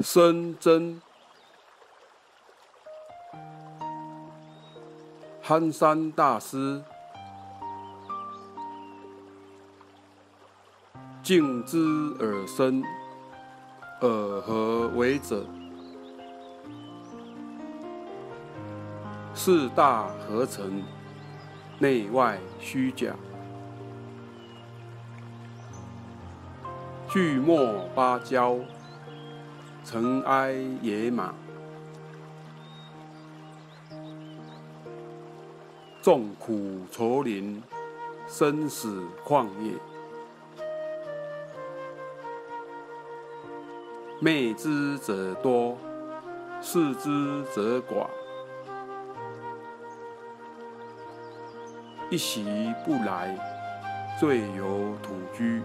深真，憨山大师，敬之而生，尔何为者？四大合成，内外虚假，巨末芭蕉。尘埃野马，众苦愁林，生死旷野。昧之者多，视之者寡。一席不来，最有土居。